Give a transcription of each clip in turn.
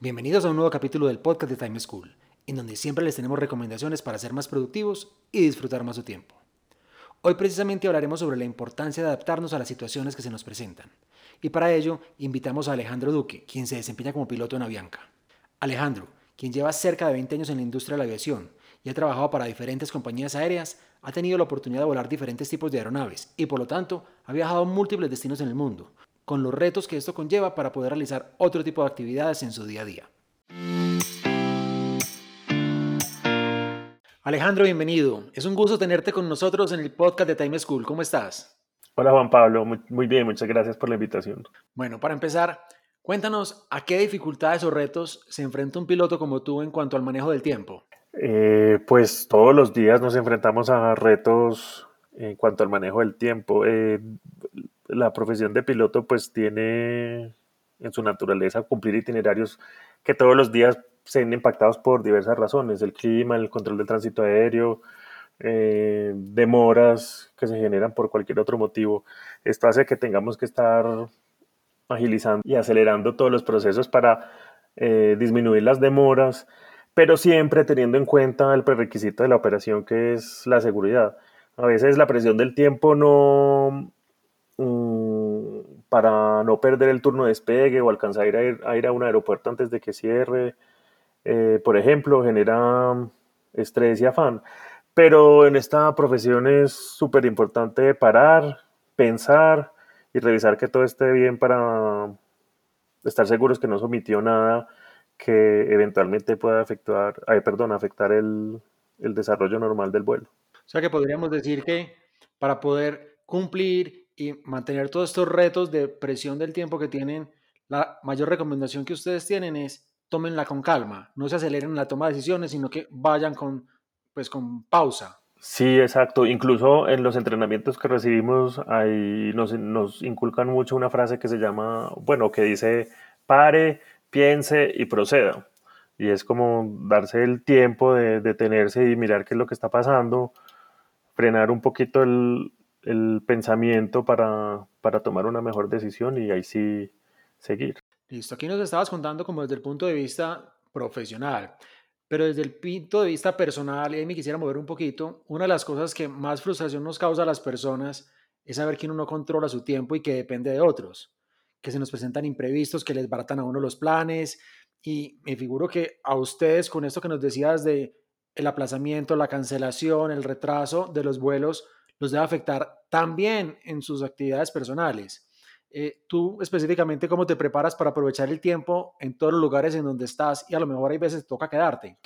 Bienvenidos a un nuevo capítulo del podcast de Time School, en donde siempre les tenemos recomendaciones para ser más productivos y disfrutar más su tiempo. Hoy precisamente hablaremos sobre la importancia de adaptarnos a las situaciones que se nos presentan. Y para ello invitamos a Alejandro Duque, quien se desempeña como piloto en Avianca. Alejandro, quien lleva cerca de 20 años en la industria de la aviación y ha trabajado para diferentes compañías aéreas, ha tenido la oportunidad de volar diferentes tipos de aeronaves y por lo tanto ha viajado a múltiples destinos en el mundo, con los retos que esto conlleva para poder realizar otro tipo de actividades en su día a día. Alejandro, bienvenido. Es un gusto tenerte con nosotros en el podcast de Time School. ¿Cómo estás? Hola Juan Pablo, muy, bien, muchas gracias por la invitación. Bueno, para empezar, cuéntanos a qué dificultades o retos se enfrenta un piloto como tú en cuanto al manejo del tiempo. Eh, pues todos los días nos enfrentamos a retos en cuanto al manejo del tiempo. Eh, la profesión de piloto pues tiene en su naturaleza cumplir itinerarios que todos los días se ven impactados por diversas razones, el clima, el control del tránsito aéreo, eh, demoras que se generan por cualquier otro motivo. Esto hace que tengamos que estar agilizando y acelerando todos los procesos para eh, disminuir las demoras, pero siempre teniendo en cuenta el prerequisito de la operación que es la seguridad. A veces la presión del tiempo no, Mm, para no perder el turno de despegue o alcanzar a ir a, ir a un aeropuerto antes de que cierre, eh, por ejemplo, genera estrés y afán. Pero en esta profesión es súper importante parar, pensar y revisar que todo esté bien para estar seguros que no se omitió nada que eventualmente pueda afectar, perdón, afectar el, el desarrollo normal del vuelo. O sea que podríamos decir que para poder cumplir y mantener todos estos retos de presión del tiempo que tienen, la mayor recomendación que ustedes tienen es tómenla con calma, no se aceleren en la toma de decisiones, sino que vayan con, pues, con pausa. Sí, exacto. Incluso en los entrenamientos que recibimos, ahí nos, nos inculcan mucho una frase que se llama, bueno, que dice, pare, piense y proceda. Y es como darse el tiempo de detenerse y mirar qué es lo que está pasando, frenar un poquito el, el pensamiento para, para tomar una mejor decisión y ahí sí seguir. Listo, aquí nos estabas contando como desde el punto de vista profesional, pero desde el punto de vista personal, y ahí me quisiera mover un poquito, una de las cosas que más frustración nos causa a las personas es saber que uno no controla su tiempo y que depende de otros, que se nos presentan imprevistos, que les baratan a uno los planes, y me figuro que a ustedes con esto que nos decías de el aplazamiento, la cancelación, el retraso de los vuelos, los debe afectar también en sus actividades personales. Eh, tú específicamente, ¿cómo te preparas para aprovechar el tiempo en todos los lugares en donde estás y a lo mejor hay veces te toca quedarte?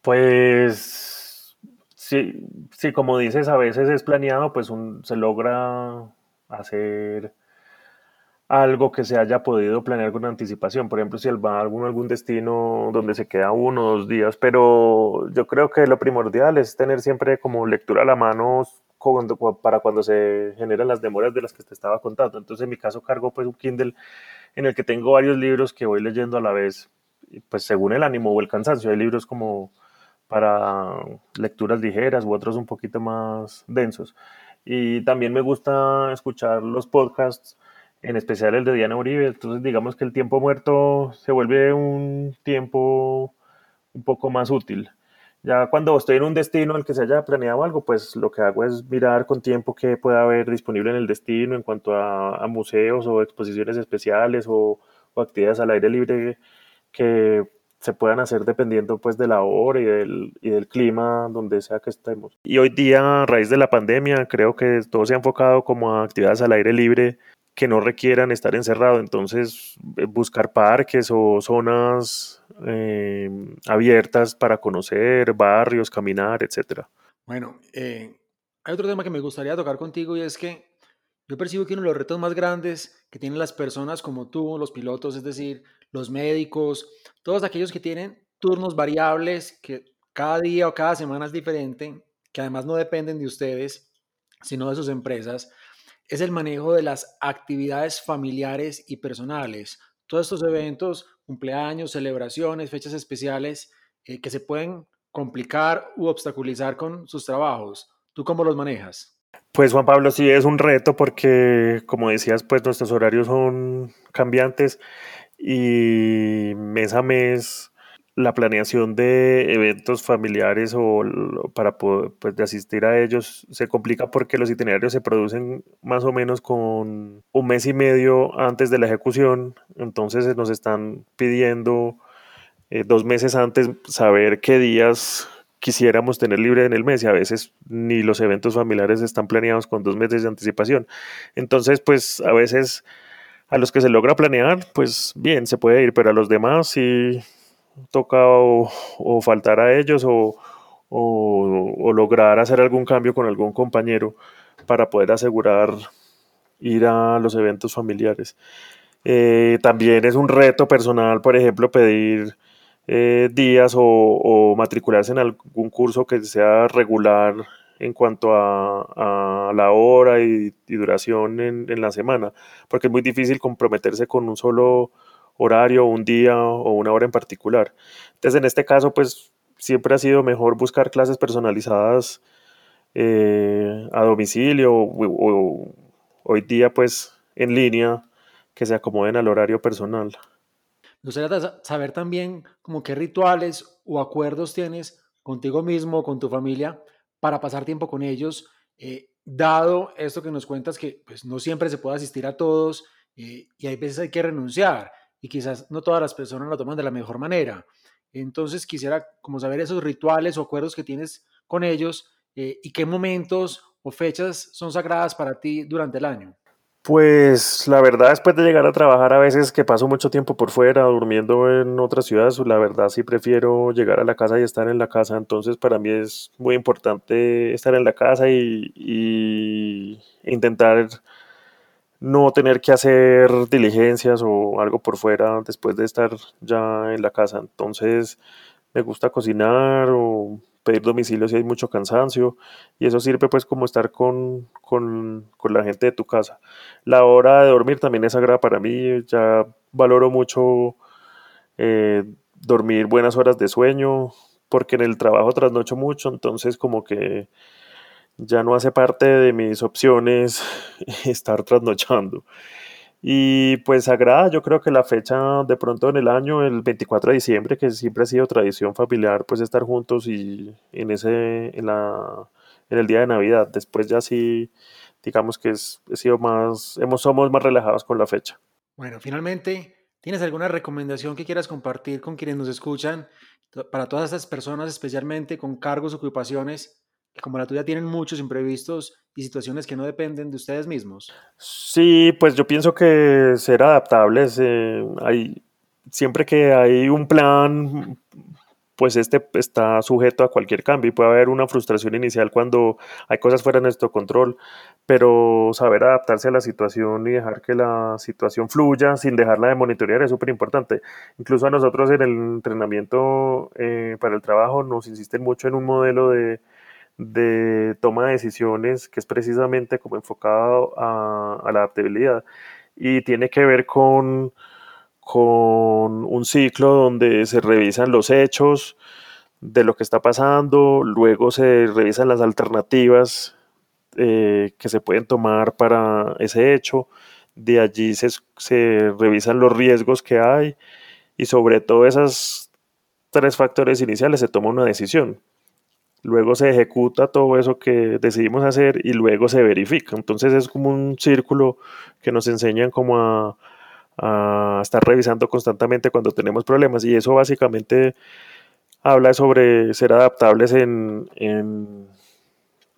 Pues sí, sí, como dices, a veces es planeado, pues se logra hacer algo que se haya podido planear con anticipación. Por ejemplo, si va a algún, algún destino donde se queda uno o dos días, pero yo creo que lo primordial es tener siempre como lectura a la mano para cuando se generan las demoras de las que te estaba contando. Entonces, en mi caso, cargo pues un Kindle en el que tengo varios libros que voy leyendo a la vez, pues según el ánimo o el cansancio. Hay libros como para lecturas ligeras u otros un poquito más densos. Y también me gusta escuchar los podcasts, en especial el de Diana Uribe. Entonces, digamos que el tiempo muerto se vuelve un tiempo un poco más útil. Ya cuando estoy en un destino al que se haya planeado algo, pues lo que hago es mirar con tiempo qué puede haber disponible en el destino en cuanto a, museos o exposiciones especiales o, actividades al aire libre que se puedan hacer dependiendo pues de la hora y del, y del clima donde sea que estemos. Y hoy día, a raíz de la pandemia, creo que todo se ha enfocado como a actividades al aire libre que no requieran estar encerrado. Entonces, eh, buscar parques o zonas eh, abiertas para conocer, barrios, caminar, etc. Bueno, eh, hay otro tema que me gustaría tocar contigo y es que yo percibo que uno de los retos más grandes que tienen las personas como tú, los pilotos, es decir, los médicos, todos aquellos que tienen turnos variables que cada día o cada semana es diferente, que además no dependen de ustedes, sino de sus empresas, es el manejo de las actividades familiares y personales. Todos estos eventos, cumpleaños, celebraciones, fechas especiales, eh, que se pueden complicar u obstaculizar con sus trabajos. ¿Tú cómo los manejas? Pues Juan Pablo, sí es un reto porque, como decías, pues nuestros horarios son cambiantes y mes a mes la planeación de eventos familiares o para poder pues, de asistir a ellos se complica porque los itinerarios se producen más o menos con un mes y medio antes de la ejecución, entonces nos están pidiendo eh, dos meses antes saber qué días quisiéramos tener libre en el mes y a veces ni los eventos familiares están planeados con dos meses de anticipación. Entonces, pues a veces a los que se logra planear, pues bien, se puede ir, pero a los demás sí toca o, faltar a ellos o, lograr hacer algún cambio con algún compañero para poder asegurar ir a los eventos familiares. Eh, también es un reto personal, por ejemplo, pedir eh, días o, matricularse en algún curso que sea regular en cuanto a, la hora y, duración en, la semana, porque es muy difícil comprometerse con un solo horario, un día o una hora en particular. Entonces, en este caso, pues siempre ha sido mejor buscar clases personalizadas eh, a domicilio o, hoy día, pues en línea, que se acomoden al horario personal. Me gustaría saber también como qué rituales o acuerdos tienes contigo mismo con tu familia para pasar tiempo con ellos, eh, dado esto que nos cuentas que pues, no siempre se puede asistir a todos eh, y hay veces hay que renunciar y quizás no todas las personas lo toman de la mejor manera. Entonces quisiera como saber esos rituales o acuerdos que tienes con ellos eh, y qué momentos o fechas son sagradas para ti durante el año. Pues la verdad, después de llegar a trabajar, a veces que paso mucho tiempo por fuera, durmiendo en otras ciudades, la verdad sí prefiero llegar a la casa y estar en la casa. Entonces, para mí es muy importante estar en la casa y, y intentar no tener que hacer diligencias o algo por fuera después de estar ya en la casa. Entonces, me gusta cocinar o pedir domicilio si hay mucho cansancio y eso sirve pues como estar con, con, con, la gente de tu casa. La hora de dormir también es sagrada para mí, ya valoro mucho eh, dormir buenas horas de sueño porque en el trabajo trasnocho mucho, entonces como que ya no hace parte de mis opciones estar trasnochando. Y pues agrada, yo creo que la fecha de pronto en el año, el 24 de diciembre, que siempre ha sido tradición familiar, pues estar juntos y en ese, en la, en el día de Navidad. Después ya sí, digamos que es, he sido más, hemos, somos más relajados con la fecha. Bueno, finalmente, ¿tienes alguna recomendación que quieras compartir con quienes nos escuchan para todas estas personas, especialmente con cargos, ocupaciones que como la tuya tienen muchos imprevistos y situaciones que no dependen de ustedes mismos? Sí, pues yo pienso que ser adaptables, eh, hay, siempre que hay un plan, pues este está sujeto a cualquier cambio y puede haber una frustración inicial cuando hay cosas fuera de nuestro control, pero saber adaptarse a la situación y dejar que la situación fluya sin dejarla de monitorear es súper importante. Incluso a nosotros en el entrenamiento eh, para el trabajo nos insisten mucho en un modelo de de toma de decisiones que es precisamente como enfocado a, la adaptabilidad. Y tiene que ver con, con un ciclo donde se revisan los hechos de lo que está pasando, luego se revisan las alternativas eh, que se pueden tomar para ese hecho, de allí se, se revisan los riesgos que hay y sobre todo esos tres factores iniciales se toma una decisión luego se ejecuta todo eso que decidimos hacer y luego se verifica. Entonces es como un círculo que nos enseñan como a, estar revisando constantemente cuando tenemos problemas y eso básicamente habla sobre ser adaptables en, en,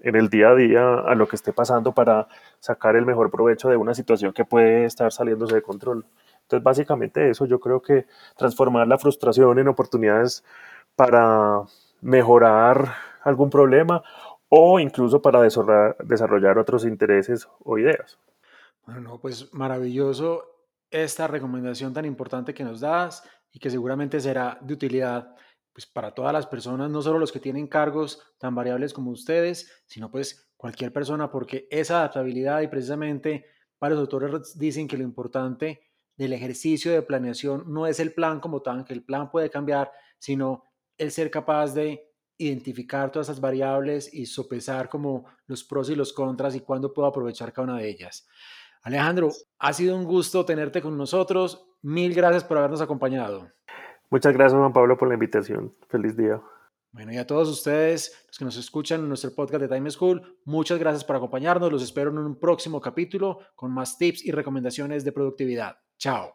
en, el día a día a lo que esté pasando para sacar el mejor provecho de una situación que puede estar saliéndose de control. Entonces básicamente eso yo creo que transformar la frustración en oportunidades para mejorar algún problema o incluso para desarrollar otros intereses o ideas. Bueno, pues maravilloso esta recomendación tan importante que nos das y que seguramente será de utilidad pues para todas las personas, no solo los que tienen cargos tan variables como ustedes, sino pues cualquier persona, porque esa adaptabilidad y precisamente varios autores dicen que lo importante del ejercicio de planeación no es el plan como tal, que el plan puede cambiar, sino el ser capaz de identificar todas esas variables y sopesar como los pros y los contras y cuándo puedo aprovechar cada una de ellas. Alejandro, ha sido un gusto tenerte con nosotros. Mil gracias por habernos acompañado. Muchas gracias, Juan Pablo, por la invitación. Feliz día. Bueno, y a todos ustedes, los que nos escuchan en nuestro podcast de Time School, muchas gracias por acompañarnos. Los espero en un próximo capítulo con más tips y recomendaciones de productividad. Chao.